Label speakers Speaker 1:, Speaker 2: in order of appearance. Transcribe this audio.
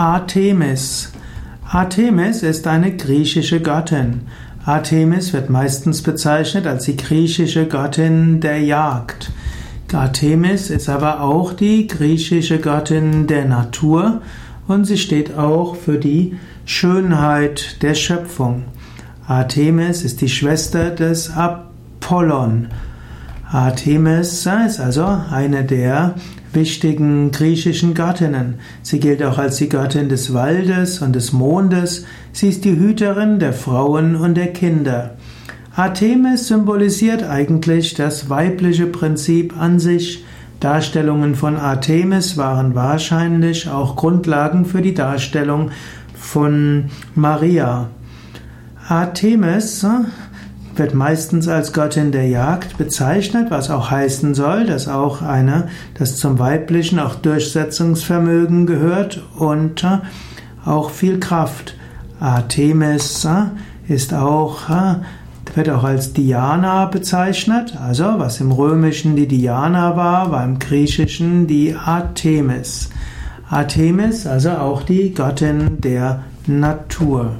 Speaker 1: Artemis. Artemis ist eine griechische Göttin. Artemis wird meistens bezeichnet als die griechische Göttin der Jagd. Artemis ist aber auch die griechische Göttin der Natur und sie steht auch für die Schönheit der Schöpfung. Artemis ist die Schwester des Apollon. Artemis ist also eine der wichtigen griechischen Göttinnen. Sie gilt auch als die Göttin des Waldes und des Mondes. Sie ist die Hüterin der Frauen und der Kinder. Artemis symbolisiert eigentlich das weibliche Prinzip an sich. Darstellungen von Artemis waren wahrscheinlich auch Grundlagen für die Darstellung von Maria. Artemis wird meistens als Göttin der Jagd bezeichnet, was auch heißen soll, dass auch eine, das zum Weiblichen auch Durchsetzungsvermögen gehört und äh, auch viel Kraft. Artemis äh, ist auch, äh, wird auch als Diana bezeichnet, also was im Römischen die Diana war, war im Griechischen die Artemis. Artemis, also auch die Göttin der Natur.